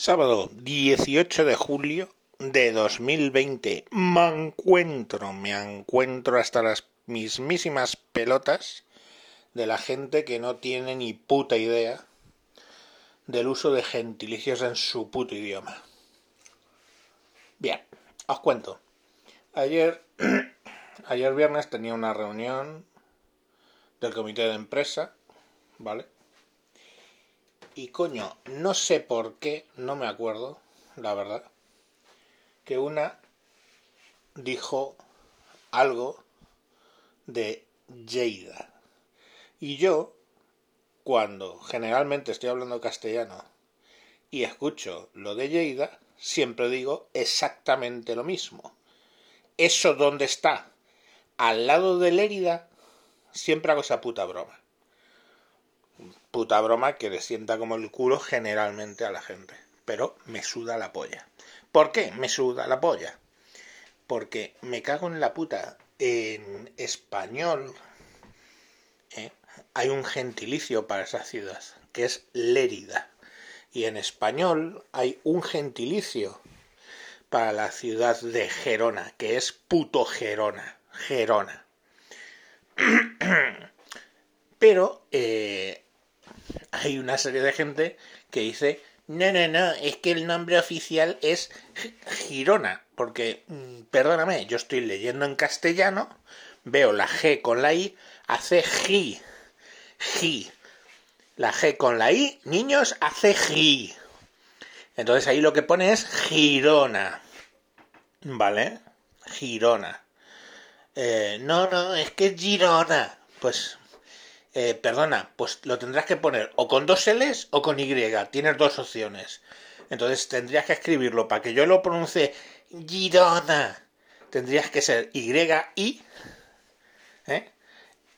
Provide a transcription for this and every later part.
Sábado 18 de julio de 2020. Me encuentro, me encuentro hasta las mismísimas pelotas de la gente que no tiene ni puta idea del uso de gentilicios en su puto idioma. Bien, os cuento. Ayer, ayer viernes tenía una reunión del comité de empresa, ¿vale? Y coño, no sé por qué, no me acuerdo, la verdad, que una dijo algo de Lleida. Y yo, cuando generalmente estoy hablando castellano y escucho lo de Lleida, siempre digo exactamente lo mismo. ¿Eso dónde está? Al lado de Lérida, siempre hago esa puta broma puta broma que le sienta como el culo generalmente a la gente. Pero me suda la polla. ¿Por qué me suda la polla? Porque me cago en la puta. En español ¿eh? hay un gentilicio para esa ciudad, que es Lérida. Y en español hay un gentilicio para la ciudad de Gerona, que es puto Gerona. Gerona. Pero eh, hay una serie de gente que dice, no, no, no, es que el nombre oficial es Girona, porque, mm, perdóname, yo estoy leyendo en castellano, veo la G con la I, hace G, G. La G con la I, niños, hace G. Entonces ahí lo que pone es Girona. ¿Vale? Girona. Eh, no, no, es que es Girona. Pues eh, perdona, pues lo tendrás que poner o con dos L's o con Y. Tienes dos opciones. Entonces tendrías que escribirlo para que yo lo pronuncie Girona. Tendrías que ser Y-I ¿eh?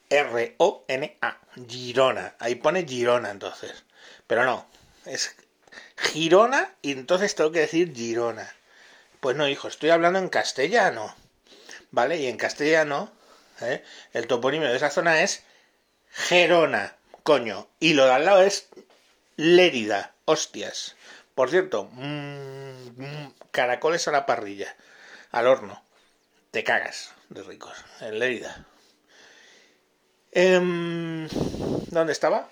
R-O-N-A. Girona. Ahí pone Girona entonces. Pero no, es Girona y entonces tengo que decir Girona. Pues no, hijo, estoy hablando en castellano. ¿Vale? Y en castellano, ¿eh? el topónimo de esa zona es Gerona, coño. Y lo de al lado es Lérida, hostias. Por cierto, mmm, caracoles a la parrilla, al horno. Te cagas de ricos, en Lérida. Em, ¿Dónde estaba?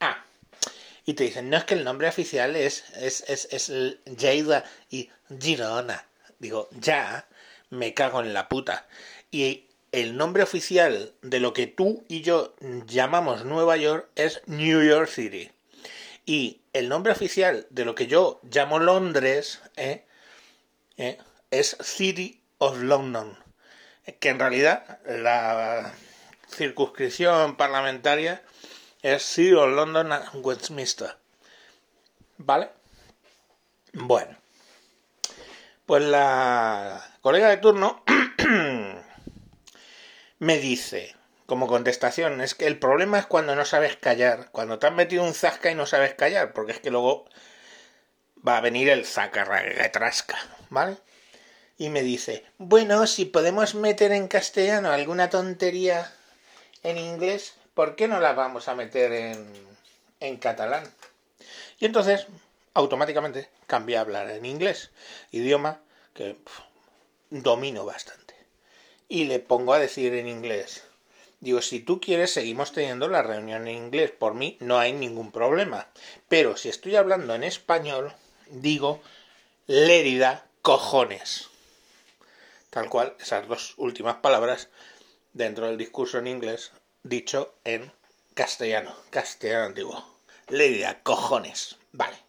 Ah, y te dicen, no es que el nombre oficial es, es, es, es Lleida y Girona. Digo, ya, me cago en la puta. Y el nombre oficial de lo que tú y yo llamamos Nueva York es New York City. Y el nombre oficial de lo que yo llamo Londres ¿eh? ¿Eh? es City of London. Que en realidad la circunscripción parlamentaria es City of London and Westminster. ¿Vale? Bueno. Pues la colega de turno me dice, como contestación, es que el problema es cuando no sabes callar, cuando te has metido un zasca y no sabes callar, porque es que luego va a venir el zacarragasca, ¿vale? Y me dice, bueno, si podemos meter en castellano alguna tontería en inglés, ¿por qué no la vamos a meter en, en catalán? Y entonces, automáticamente, cambia a hablar en inglés, idioma que domino bastante y le pongo a decir en inglés. Digo, si tú quieres, seguimos teniendo la reunión en inglés. Por mí no hay ningún problema. Pero si estoy hablando en español, digo Lérida cojones. Tal cual, esas dos últimas palabras dentro del discurso en inglés, dicho en castellano, castellano antiguo. Lérida cojones. Vale.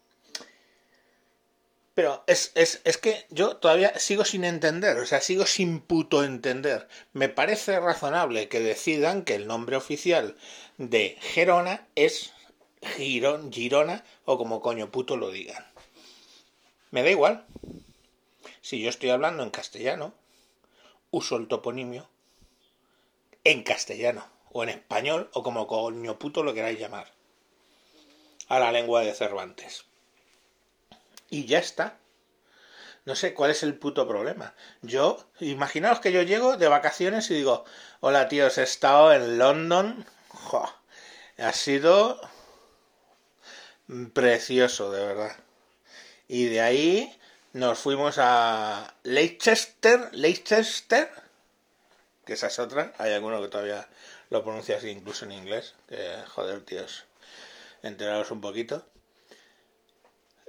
Pero es, es, es, que yo todavía sigo sin entender, o sea, sigo sin puto entender. Me parece razonable que decidan que el nombre oficial de Gerona es Girona o como coño puto lo digan. Me da igual. Si yo estoy hablando en castellano, uso el toponimio en castellano o en español o como coño puto lo queráis llamar. A la lengua de Cervantes y ya está. No sé cuál es el puto problema. Yo, imaginaos que yo llego de vacaciones y digo, hola tíos, he estado en London. ha sido precioso, de verdad. Y de ahí nos fuimos a Leicester, Leicester, que esa es otra. Hay alguno que todavía lo pronuncia así, incluso en inglés. Que joder, tíos, enteraros un poquito.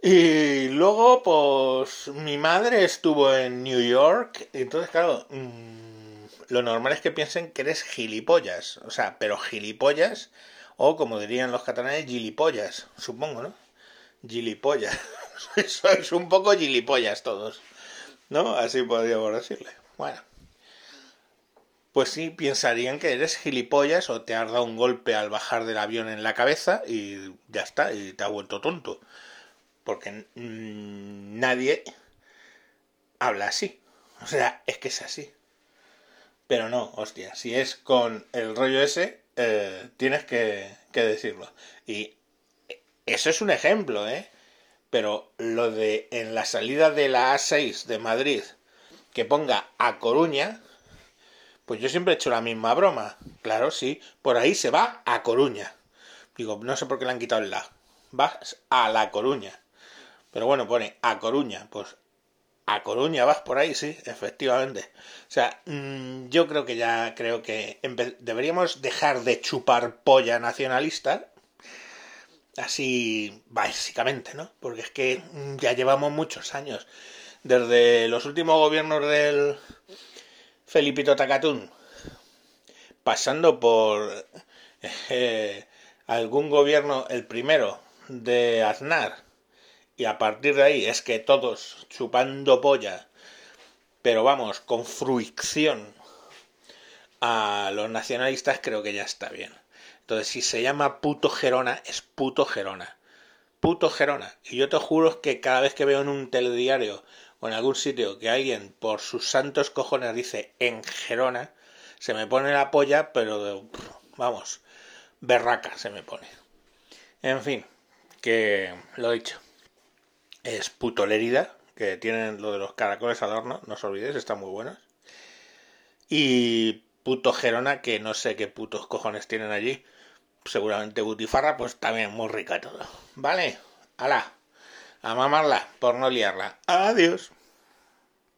Y luego, pues, mi madre estuvo en New York. Y entonces, claro, mmm, lo normal es que piensen que eres gilipollas. O sea, pero gilipollas, o como dirían los catalanes, gilipollas, supongo, ¿no? Gilipollas. Sois un poco gilipollas todos. ¿No? Así podríamos decirle. Bueno. Pues sí, pensarían que eres gilipollas o te has dado un golpe al bajar del avión en la cabeza y ya está, y te ha vuelto tonto. Porque mmm, nadie habla así. O sea, es que es así. Pero no, hostia, si es con el rollo ese, eh, tienes que, que decirlo. Y eso es un ejemplo, ¿eh? Pero lo de en la salida de la A6 de Madrid que ponga a Coruña, pues yo siempre he hecho la misma broma. Claro, sí, por ahí se va a Coruña. Digo, no sé por qué le han quitado el la. Vas a La Coruña. Pero bueno, pone a Coruña. Pues a Coruña vas por ahí, sí, efectivamente. O sea, mmm, yo creo que ya creo que deberíamos dejar de chupar polla nacionalista Así básicamente, ¿no? Porque es que ya llevamos muchos años. Desde los últimos gobiernos del Felipito Tacatún, pasando por eh, algún gobierno, el primero de Aznar, y a partir de ahí es que todos chupando polla, pero vamos, con fruición a los nacionalistas, creo que ya está bien. Entonces, si se llama puto Gerona, es puto Gerona. Puto Gerona. Y yo te juro que cada vez que veo en un telediario o en algún sitio que alguien por sus santos cojones dice en Gerona, se me pone la polla, pero vamos, berraca se me pone. En fin, que lo he dicho. Es puto Lérida, que tienen lo de los caracoles al horno, no os olvidéis, están muy buenos. Y puto Gerona, que no sé qué putos cojones tienen allí, seguramente butifarra, pues también muy rica todo. ¿Vale? ¡Hala! A mamarla, por no liarla. Adiós.